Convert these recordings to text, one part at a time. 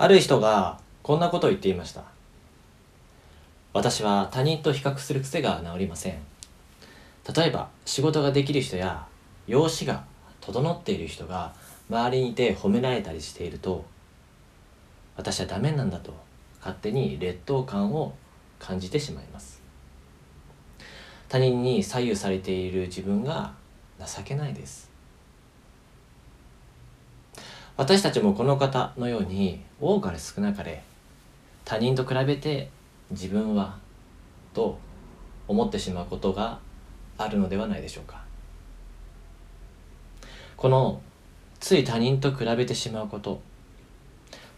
ある人がこんなことを言っていました。私は他人と比較する癖が治りません。例えば仕事ができる人や容姿が整っている人が周りにいて褒められたりしていると私はダメなんだと勝手に劣等感を感じてしまいます。他人に左右されている自分が情けないです。私たちもこの方のように多かれ少なかれ他人と比べて自分はと思ってしまうことがあるのではないでしょうか。このつい他人と比べてしまうこと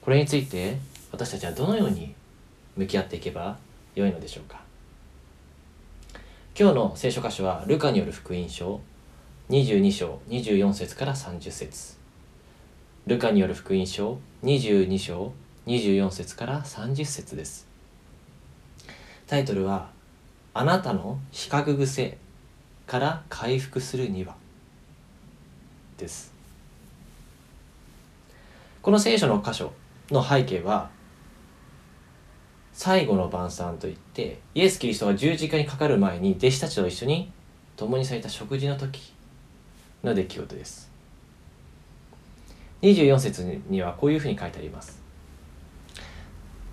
これについて私たちはどのように向き合っていけばよいのでしょうか。今日の聖書箇所はルカによる福音書22章24節から30節。ルカによる福音書22章24節から30節です。タイトルは「あなたの比較癖から回復するには」です。この聖書の箇所の背景は最後の晩餐といってイエス・キリストが十字架にかかる前に弟子たちと一緒に共にされた食事の時の出来事です。24節にはこういうふうに書いてあります。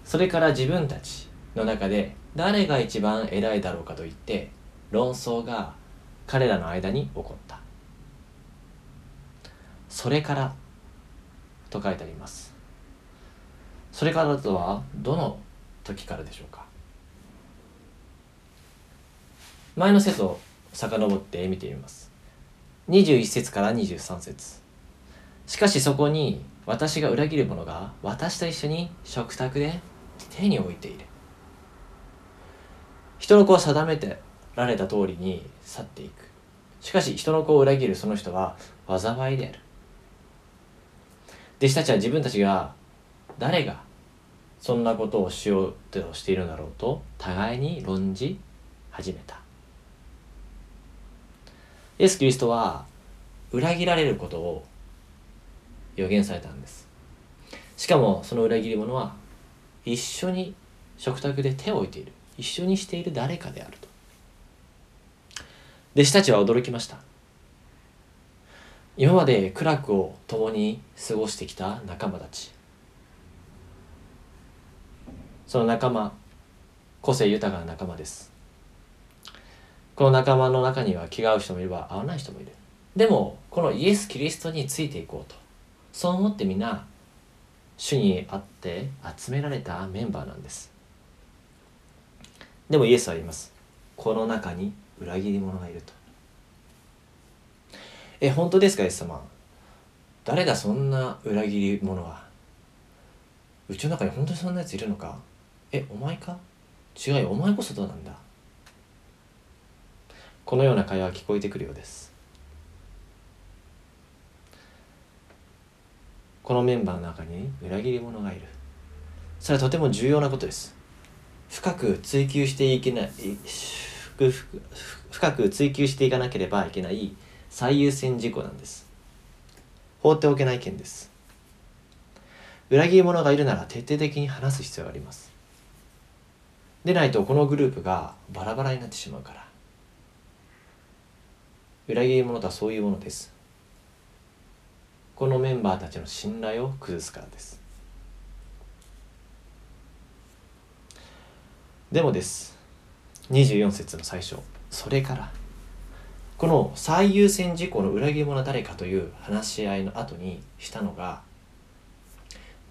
それから自分たちの中で誰が一番偉いだろうかといって論争が彼らの間に起こった。それからと書いてあります。それからとはどの時からでしょうか。前の説を遡って見てみます。21節から23節。しかしそこに私が裏切る者が私と一緒に食卓で手に置いている。人の子は定めてられた通りに去っていく。しかし人の子を裏切るその人は災いである。弟子たちは自分たちが誰がそんなことをしようとしているんだろうと互いに論じ始めた。イエス・キリストは裏切られることを予言されたんです。しかもその裏切り者は一緒に食卓で手を置いている。一緒にしている誰かであると。弟子たちは驚きました。今まで苦楽を共に過ごしてきた仲間たち。その仲間個性豊かな仲間です。この仲間の中には気が合う人もいれば合わない人もいる。でもこのイエス・キリストについていこうと。そう思ってみんな主に会って集められたメンバーなんです。でもイエスは言います。この中に裏切り者がいると。え本当ですかイエス様。誰だそんな裏切り者はうちの中に本当にそんなやついるのか。えお前か？違うよ。お前こそどうなんだ。このような会話が聞こえてくるようです。このメンバーの中に裏切り者がいる。それはとても重要なことです。深く追求していけない深く追求していかなければいけない最優先事項なんです。放っておけない件です。裏切り者がいるなら徹底的に話す必要があります。でないとこのグループがバラバラになってしまうから。裏切り者とはそういうものです。このメンバーたちの信頼を崩すからです。でもです。24節の最初。それから。この最優先事項の裏切り者は誰かという話し合いの後にしたのが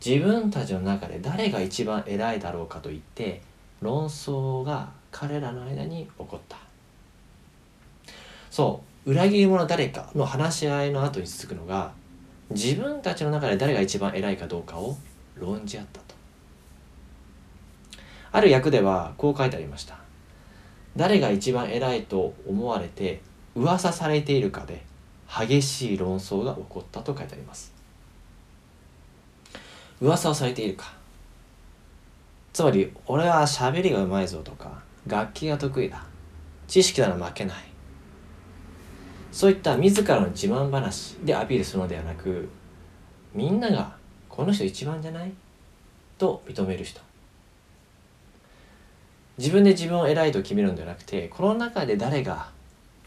自分たちの中で誰が一番偉いだろうかと言って論争が彼らの間に起こった。そう。裏切り者誰かの話し合いの後に続くのが自分たちの中で誰が一番偉いかどうかを論じ合ったと。ある役ではこう書いてありました。誰が一番偉いと思われて噂されているかで激しい論争が起こったと書いてあります。噂をされているか。つまり俺は喋りがうまいぞとか楽器が得意だ。知識なら負けない。そういった自らの自慢話でアピールするのではなくみんながこの人一番じゃない？と認める人。自分で自分を偉いと決めるのではなくてこの中で誰が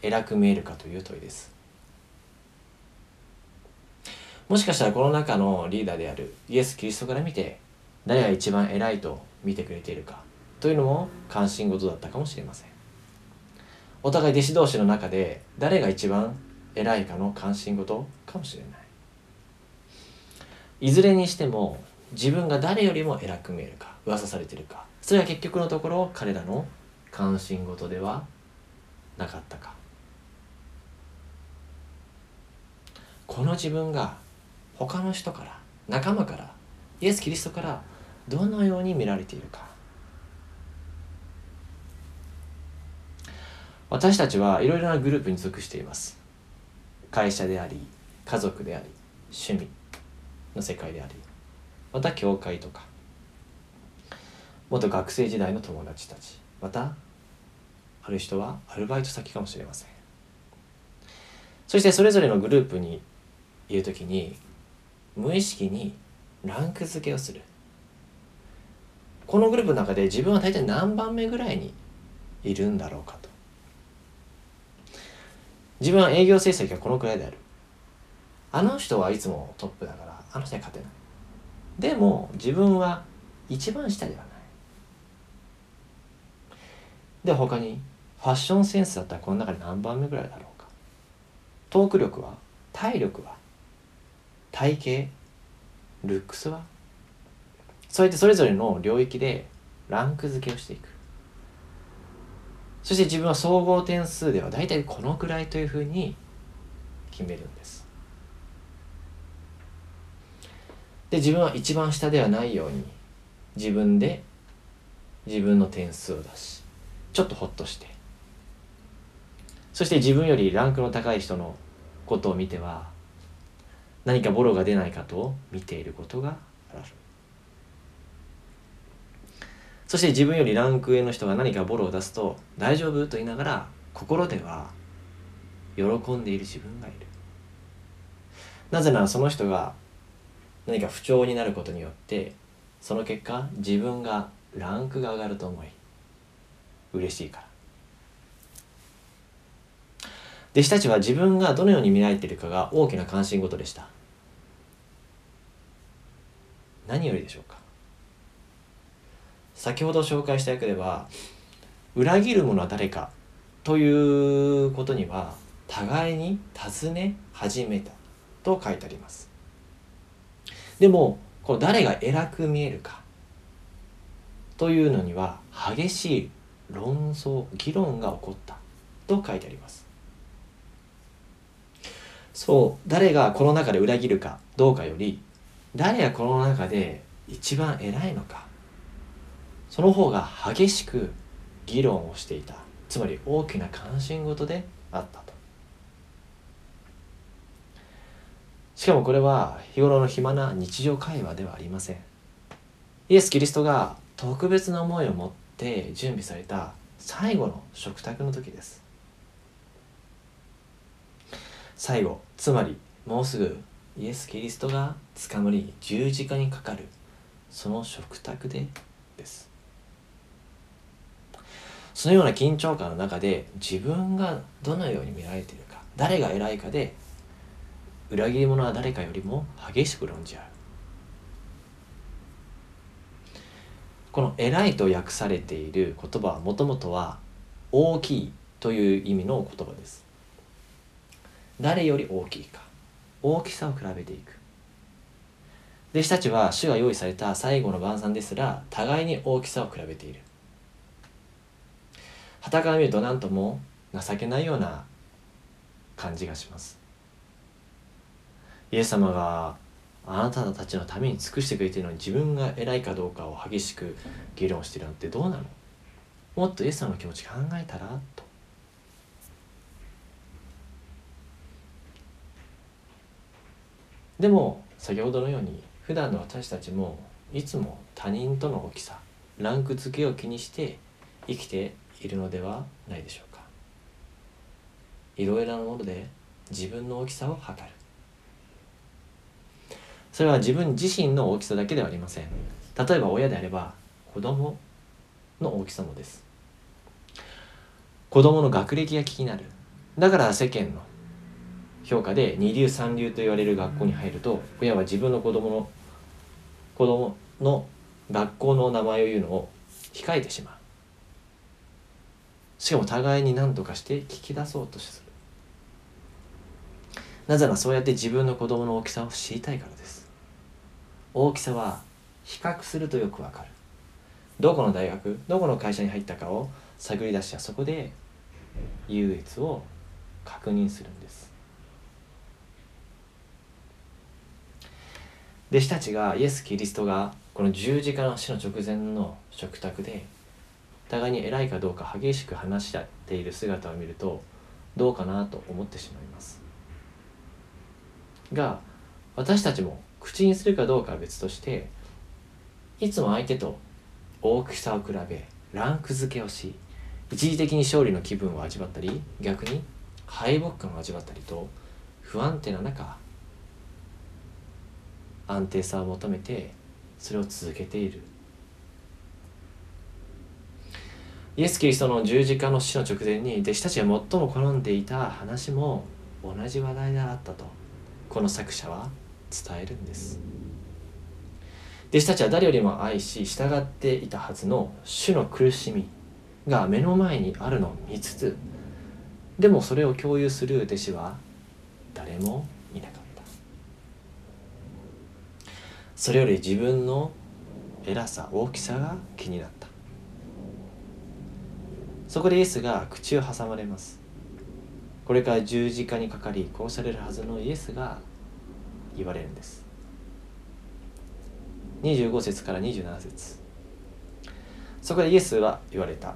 偉く見えるかという問いです。もしかしたらこの中のリーダーであるイエス・キリストから見て誰が一番偉いと見てくれているかというのも関心事だったかもしれません。お互い弟子同士の中で誰が一番偉いかの関心事かもしれない。いずれにしても自分が誰よりも偉く見えるか噂されてるか。それは結局のところ彼らの関心事ではなかったか。この自分が他の人から仲間からイエス・キリストからどのように見られているか。私たちはいろいろなグループに属しています。会社であり家族であり趣味の世界でありまた教会とか元学生時代の友達たちまたある人はアルバイト先かもしれません。そしてそれぞれのグループにいる時に無意識にランク付けをする。このグループの中で自分は大体何番目ぐらいにいるんだろうかと。自分は営業成績がこのくらいである。あの人はいつもトップだからあの人には勝てない。でも自分は一番下ではない。で他にファッションセンスだったらこの中で何番目ぐらいだろうか。トーク力は体力は体型ルックスは。そうやってそれぞれの領域でランク付けをしていく。そして自分は総合点数では大体このくらいというふうに決めるんです。で自分は一番下ではないように自分で自分の点数を出しちょっとホッとして。そして自分よりランクの高い人のことを見ては何かボロが出ないかと見ていることがあるそして自分よりランク上の人が何かボロを出すと大丈夫と言いながら心では喜んでいる自分がいる。なぜならその人が何か不調になることによってその結果自分がランクが上がると思い嬉しいから。弟子たちは自分がどのように見られているかが大きな関心事でした。何よりでしょうか。先ほど紹介した役では裏切る者は誰かということには互いに尋ね始めたと書いてあります。でもこの誰が偉く見えるかというのには激しい論争議論が起こったと書いてあります。そう誰がこの中で裏切るかどうかより誰がこの中で一番偉いのかその方が激しく議論をしていた。つまり大きな関心事であったと。しかもこれは日頃の暇な日常会話ではありません。イエス・キリストが特別な思いを持って準備された最後の食卓の時です。最後つまりもうすぐイエス・キリストが捕まり十字架にかかるその食卓でです。そのような緊張感の中で自分がどのように見られているか誰が偉いかで裏切り者は誰かよりも激しく論じ合う。この「偉い」と訳されている言葉はもともとは「大きい」という意味の言葉です。誰より大きいか大きさを比べていく。弟子たちは主が用意された最後の晩餐ですら互いに大きさを比べている。旗から見ると何とも情けないような感じがします。イエス様があなたたちのために尽くしてくれているのに自分が偉いかどうかを激しく議論してるのってどうなの？もっとイエス様の気持ち考えたら？と。でも先ほどのように普段の私たちもいつも他人との大きさランク付けを気にして生きているのではないでしょうか。いろいろなもので自分の大きさを測る。それは自分自身の大きさだけではありません。例えば親であれば子供の大きさもです。子供の学歴が気になる。だから世間の評価で二流三流と言われる学校に入ると親は自分の子供の子供の学校の名前を言うのを控えてしまう。しかも互いに何とかして聞き出そうとする。なぜならそうやって自分の子供の大きさを知りたいからです。大きさは比較するとよくわかる。どこの大学どこの会社に入ったかを探り出しそこで優越を確認するんです。弟子たちがイエス・キリストがこの十字架の死の直前の食卓で互いに偉いかどうか激しく話し合っている姿を見るとどうかなと思ってしまいます。が私たちも口にするかどうかは別としていつも相手と大きさを比べランク付けをし一時的に勝利の気分を味わったり逆に敗北感を味わったりと不安定な中安定さを求めてそれを続けている。イエス・キリストの十字架の死の直前に弟子たちが最も好んでいた話も同じ話題であったとこの作者は伝えるんです。弟子たちは誰よりも愛し従っていたはずの主の苦しみが目の前にあるのを見つつでもそれを共有する弟子は誰もいなかった。それより自分の偉さ大きさが気になった。そこでイエスが口を挟まれます。これから十字架にかかり殺されるはずのイエスが言われるんです。25節から27節。そこでイエスは言われた。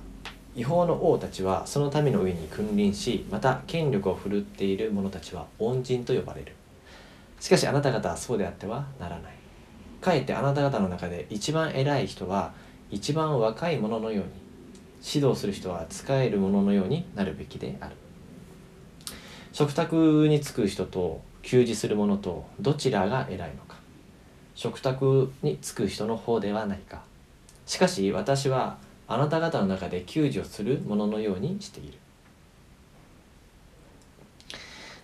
違法の王たちはその民の上に君臨しまた権力を振るっている者たちは恩人と呼ばれる。しかしあなた方はそうであってはならない。かえってあなた方の中で一番偉い人は一番若い者のように指導する人は使える者のようになるべきである。食卓に着く人と給仕する者とどちらが偉いのか。食卓に着く人の方ではないか。しかし私はあなた方の中で給仕をする者のようにしている。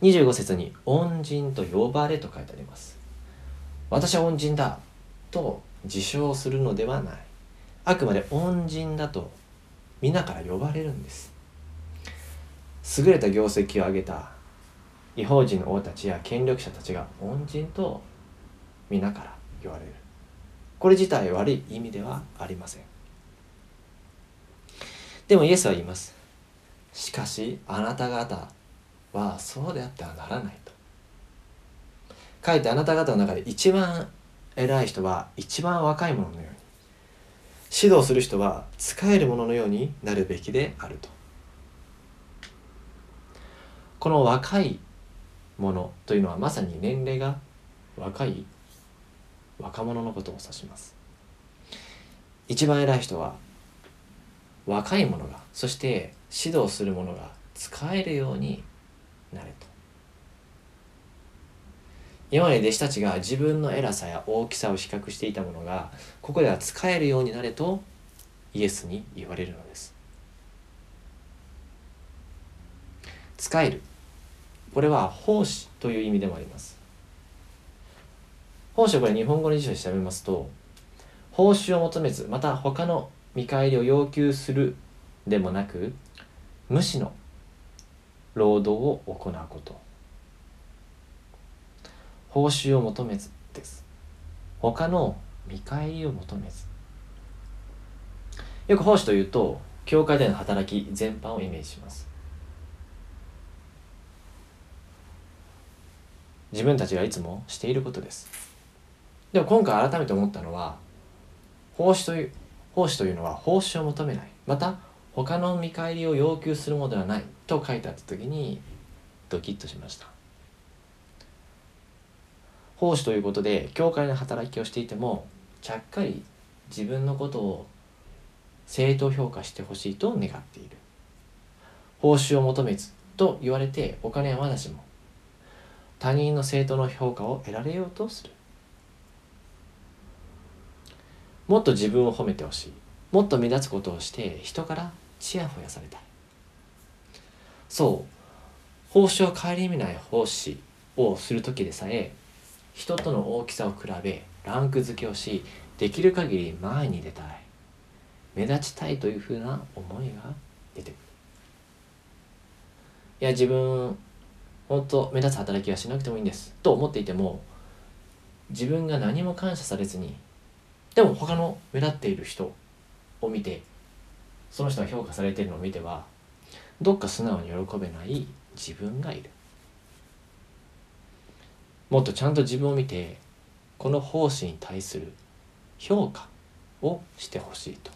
25節に「恩人と呼ばれ」と書いてあります。私は恩人だと自称するのではない。あくまで恩人だと皆から呼ばれるんです。優れた業績を上げた違法人の王たちや権力者たちが恩人と皆から言われる。これ自体悪い意味ではありません。でもイエスは言います。しかしあなた方はそうであってはならないと。かえってあなた方の中で一番偉い人は一番若い者のように指導する人は使える者のようになるべきであると。この若いものというのはまさに年齢が若い若者のことを指します。一番偉い人は若い者がそして指導する者が使えるようになれと。今まで弟子たちが自分の偉さや大きさを比較していたものがここでは使えるようになれとイエスに言われるのです。使える。これは奉仕という意味でもあります。奉仕はこれ日本語の辞書で調べますと報酬を求めずまた他の見返りを要求するでもなく無視の労働を行うこと。報酬を求めずです。他の見返りを求めず。よく奉仕というと教会での働き全般をイメージします。自分たちがいつもしていることです。でも今回改めて思ったのは奉仕という奉仕というのは報酬を求めない。また他の見返りを要求するものではないと書いてあった時にドキッとしました。奉仕ということで教会の働きをしていてもちゃっかり自分のことを正当評価してほしいと願っている。報酬を求めずと言われてお金はまだしも他人の正当の評価を得られようとする。もっと自分を褒めてほしい。もっと目立つことをして人からちやほやされたい。そう。報酬を顧みない奉仕をする時でさえ人との大きさを比べランク付けをしできる限り前に出たい。目立ちたいというふうな思いが出てくる。いや自分本当目立つ働きはしなくてもいいんです。と思っていても自分が何も感謝されずにでも他の目立っている人を見てその人が評価されているのを見てはどっか素直に喜べない自分がいる。もっとちゃんと自分を見てこの奉仕に対する評価をしてほしいと。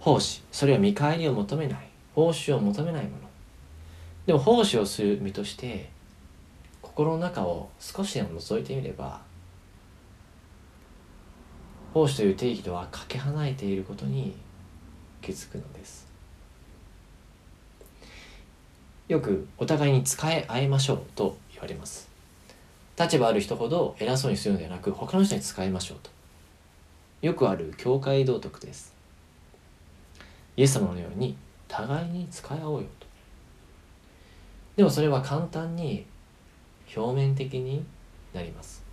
奉仕それは見返りを求めない。報酬を求めないもの。でも奉仕をする身として心の中を少しでも覗いてみれば奉仕という定義とはかけ離れていることに気づくのです。よくお互いに使い合いましょうと言われます。立場ある人ほど偉そうにするのではなく他の人に使いましょうと。よくある教会道徳です。イエス様のように互いに使い合おうよと。でもそれは簡単に表面的になります。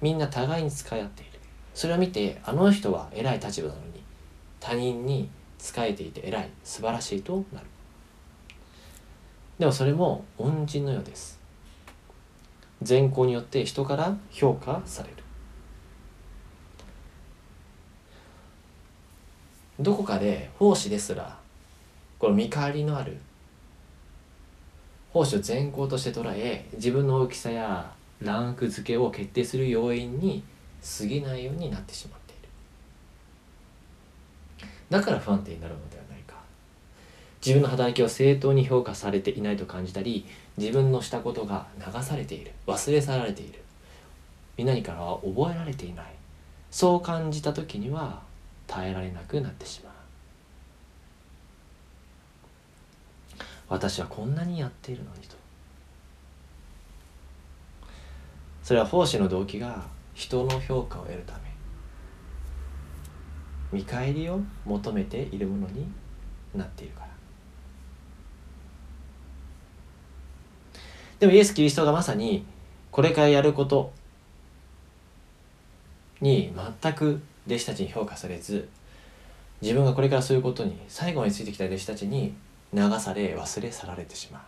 みんな互いに使い合っている。それを見てあの人は偉い立場なのに他人に仕えていて偉い素晴らしいとなる。でもそれも恩人のようです。善行によって人から評価される。どこかで奉仕ですらこの見返りのある奉仕を善行として捉え自分の大きさやランク付けを決定する要因に過ぎないようになってしまっている。だから不安定になるのではない自分の働きを正当に評価されていないと感じたり自分のしたことが流されている。忘れ去られている。みんなにからは覚えられていない。そう感じた時には耐えられなくなってしまう。私はこんなにやっているのにと。それは奉仕の動機が人の評価を得るため。見返りを求めているものになっているから。でもイエス・キリストがまさにこれからやることに全く弟子たちに評価されず自分がこれからそういうことに最後についてきた弟子たちに流され忘れ去られてしまう。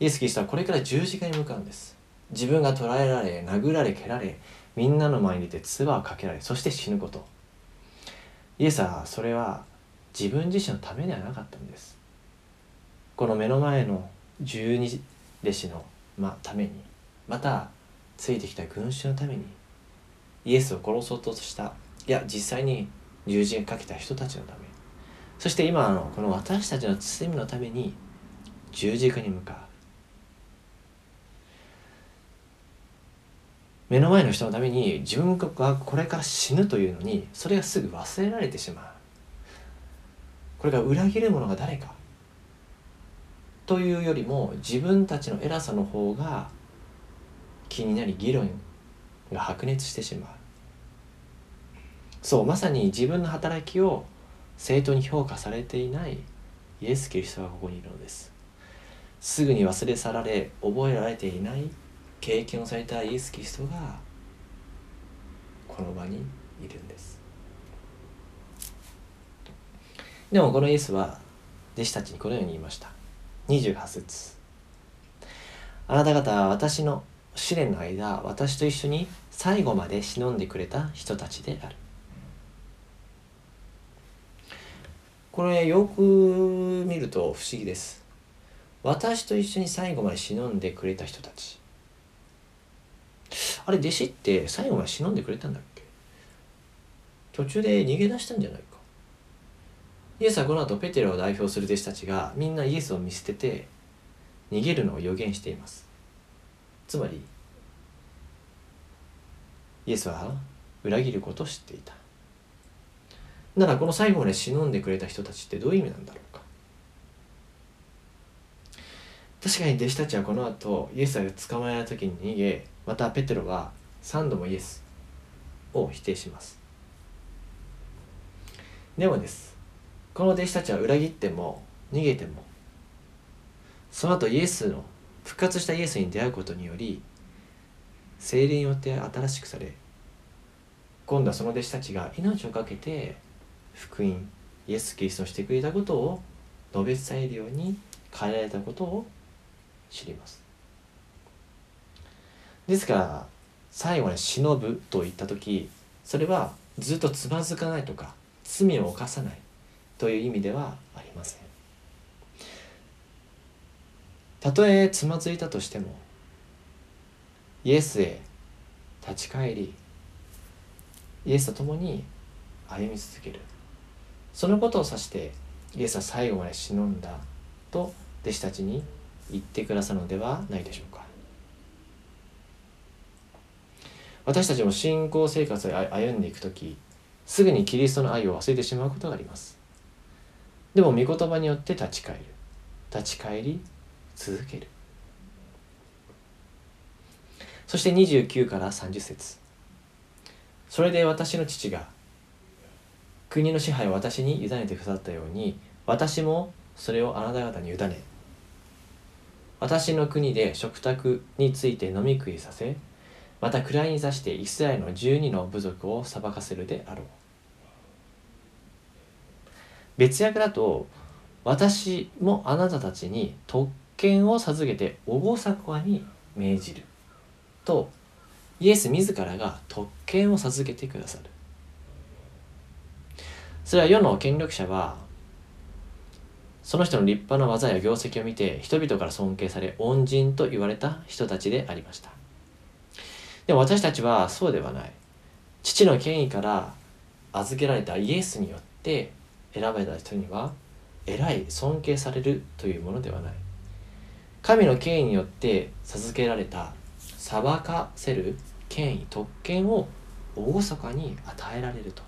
イエス・キリストはこれから十字架に向かうんです。自分が捕らえられ殴られ蹴られみんなの前に出て唾をかけられそして死ぬこと。イエスはそれは自分自身のためではなかったんです。この目の前の十二弟子の、ま、ためにまたついてきた群衆のためにイエスを殺そうとしたいや実際に十字架かけた人たちのため。そして今のこの私たちの罪のために十字架に向かう。目の前の人のために自分がこれから死ぬというのにそれがすぐ忘れられてしまう。これが裏切る者が誰か。というよりも自分たちの偉さの方が気になり議論が白熱してしまう。そうまさに自分の働きを正当に評価されていないイエス・キリストがここにいるのです。すぐに忘れ去られ覚えられていない経験をされたイエス・キリストがこの場にいるんです。でもこのイエスは弟子たちにこのように言いました。28節。あなた方は私の試練の間私と一緒に最後まで忍んでくれた人たちである。これよく見ると不思議です。私と一緒に最後まで忍んでくれた人たち。あれ弟子って最後まで忍んでくれたんだっけ？途中で逃げ出したんじゃない？イエスはこの後ペテロを代表する弟子たちがみんなイエスを見捨てて逃げるのを予言しています。つまりイエスは裏切ることを知っていた。ならこの最後まで忍んでくれた人たちってどういう意味なんだろうか。確かに弟子たちはこの後イエスが捕まえた時に逃げまたペテロは3度もイエスを否定します。でもです。この弟子たちは裏切っても逃げてもその後イエスの復活したイエスに出会うことにより精霊によって新しくされ今度はその弟子たちが命を懸けて福音イエス・キリストをしてくれたことを述べ伝えるように変えられたことを知ります。ですから最後に忍ぶと言った時それはずっとつまずかないとか罪を犯さない。という意味ではありません。たとえつまずいたとしてもイエスへ立ち返りイエスと共に歩み続ける。そのことを指してイエスは最後まで忍んだと弟子たちに言ってくださるのではないでしょうか。私たちも信仰生活を歩んでいく時すぐにキリストの愛を忘れてしまうことがあります。でも御言葉によって立ち返る。立ち返り続ける。そして29から30節。それで私の父が国の支配を私に委ねてくださったように私もそれをあなた方に委ね。私の国で食卓について飲み食いさせまた位に座してイスラエルの12の部族を裁かせるであろう。別訳だと私もあなたたちに特権を授けて厳かに命じるとイエス自らが特権を授けてくださる。それは世の権力者はその人の立派な技や業績を見て人々から尊敬され恩人と言われた人たちでありました。でも私たちはそうではない。父の権威から預けられたイエスによって選ばれた人には偉い尊敬されるというものではない。神の権威によって授けられた裁かせる権威特権を厳かに与えられると。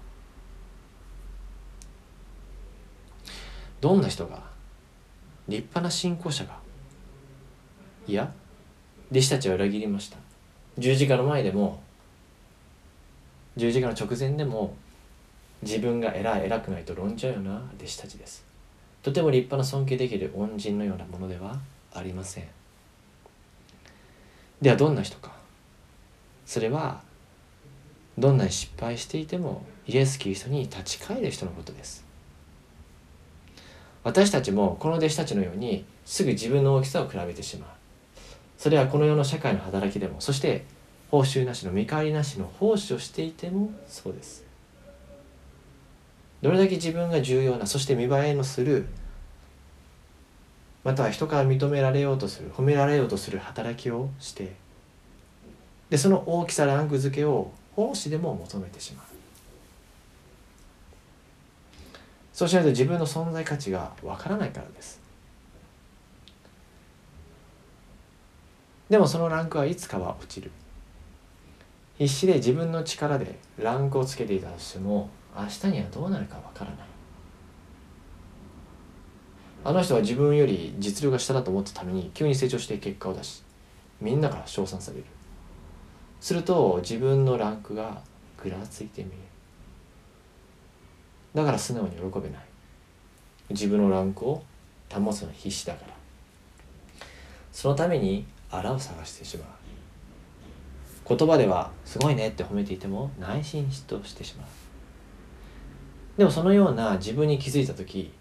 どんな人が立派な信仰者がいや弟子たちは裏切りました。十字架の前でも十字架の直前でも自分が偉い偉くないと論じゃうよな弟子たちです。とても立派な尊敬できる恩人のようなものではありません。ではどんな人か。それはどんなに失敗していてもイエス・キリストに立ち返る人のことです。私たちもこの弟子たちのようにすぐ自分の大きさを比べてしまう。それはこの世の社会の働きでもそして報酬なしの見返りなしの奉仕をしていてもそうです。どれだけ自分が重要なそして見栄えのするまたは人から認められようとする褒められようとする働きをしてでその大きさランク付けを奉仕でも求めてしまう。そうしないと自分の存在価値がわからないからです。でもそのランクはいつかは落ちる。必死で自分の力でランクをつけていたとしても明日にはどうなるかわからない。あの人は自分より実力が下だと思ったために急に成長して結果を出しみんなから称賛される。すると自分のランクがぐらついて見える。だから素直に喜べない。自分のランクを保つの必死だから。そのためにあらを探してしまう。言葉ではすごいねって褒めていても内心嫉妬してしまう。でもそのような自分に気づいた時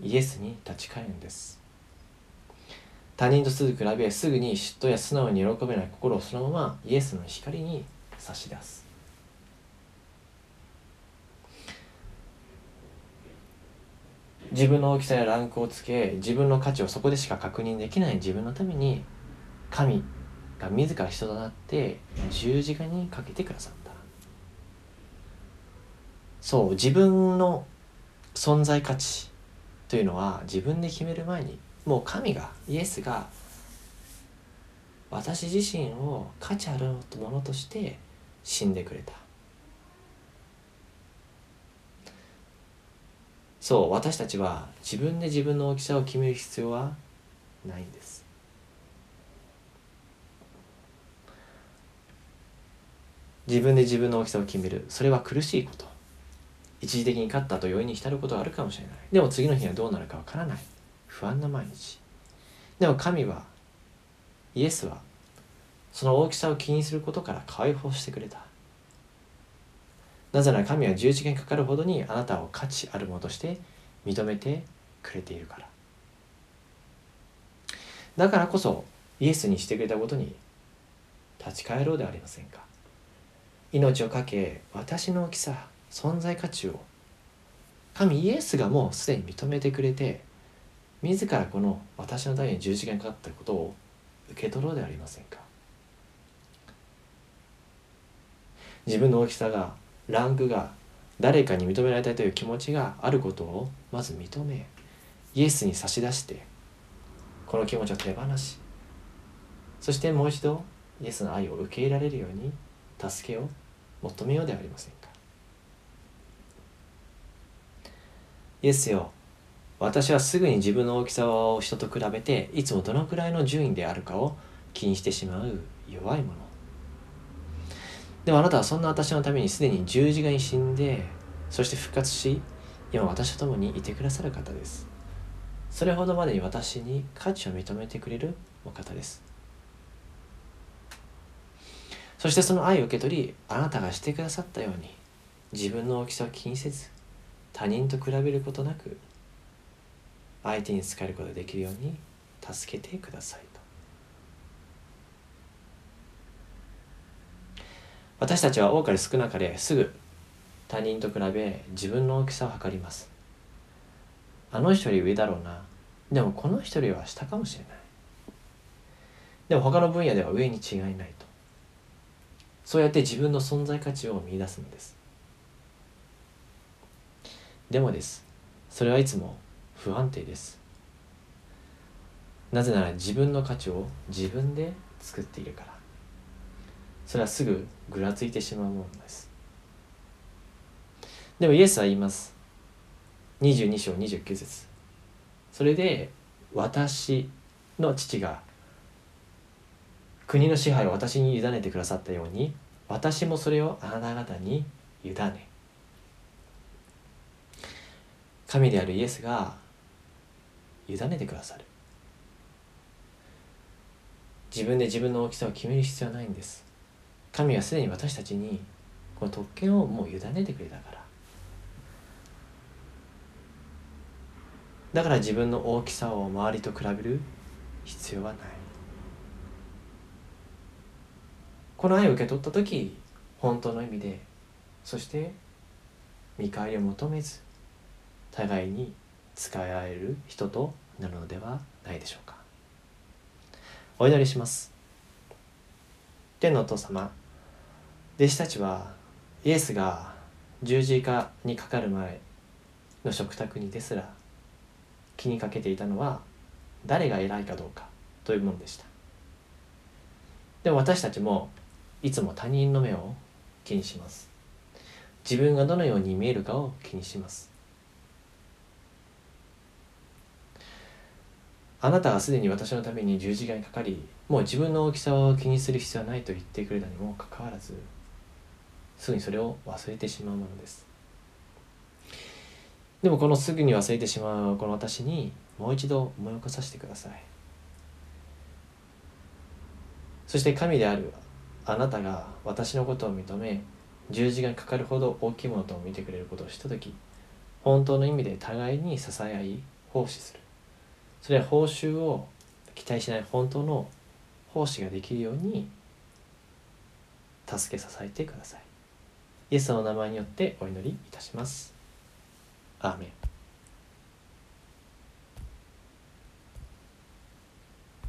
イエスに立ち返るんです。他人とすぐ比べすぐに嫉妬や素直に喜べない心をそのままイエスの光に差し出す。自分の大きさやランクをつけ自分の価値をそこでしか確認できない自分のために神が自ら人となって十字架にかけてくださった。そう自分の存在価値というのは自分で決める前にもう神がイエスが私自身を価値あるものとして死んでくれた。そう私たちは自分で自分の大きさを決める必要はないんです。自分で自分の大きさを決める。それは苦しいこと。一時的に勝ったと余韻に浸ることはあるかもしれない。でも次の日にはどうなるかわからない。不安な毎日。でも神はイエスはその大きさを気にすることから解放してくれた。なぜなら神は十字架にかかるほどにあなたを価値あるものとして認めてくれているから。だからこそイエスにしてくれたことに立ち返ろうではありませんか。命を懸け私の大きさ存在価値を。神イエスがもうすでに認めてくれて自らこの私のために十字架にかかったことを受け取ろうではありませんか。自分の大きさがランクが誰かに認められたいという気持ちがあることをまず認めイエスに差し出してこの気持ちを手放しそしてもう一度イエスの愛を受け入れられるように助けを求めようではありませんかイエスよ。私はすぐに自分の大きさを人と比べていつもどのくらいの順位であるかを気にしてしまう弱いもの。でもあなたはそんな私のためにすでに十字架に死んでそして復活し今私と共にいてくださる方です。それほどまでに私に価値を認めてくれるお方です。そしてその愛を受け取りあなたがしてくださったように自分の大きさを気にせず他人と比べることなく相手に仕えることができるように助けてくださいと。私たちは多かれ少なかれすぐ他人と比べ自分の大きさを測ります。あの人より上だろうな。でもこの人よりは下かもしれない。でも他の分野では上に違いないと。そうやって自分の存在価値を見出すのです。でもです。それはいつも不安定です。なぜなら自分の価値を自分で作っているから。それはすぐぐらついてしまうものです。でもイエスは言います。22章29節。それで私の父が国の支配を私に委ねてくださったように私もそれをあなた方に委ね。神であるイエスが委ねてくださる。自分で自分の大きさを決める必要はないんです。神はすでに私たちにこの特権をもう委ねてくれたから。だから自分の大きさを周りと比べる必要はない。この愛を受け取った時本当の意味でそして見返りを求めず互いに使い合える人となるのではないでしょうか。お祈りします。天のお父様弟子たちはイエスが十字架にかかる前の食卓にですら気にかけていたのは誰が偉いかどうかというものでした。でも私たちもいつも他人の目を気にします。自分がどのように見えるかを気にします。あなたはすでに私のために十字架にかかりもう自分の大きさを気にする必要はないと言ってくれたにもかかわらずすぐにそれを忘れてしまうものです。でもこのすぐに忘れてしまうこの私にもう一度思い起こさせてください。そして神であるあなたが私のことを認め十字架にかかるほど大きいものと見てくれることを知った時本当の意味で互いに支え合い奉仕する。それは報酬を期待しない本当の奉仕ができるように助け支えてくださいイエスの名前によってお祈りいたします。アーメン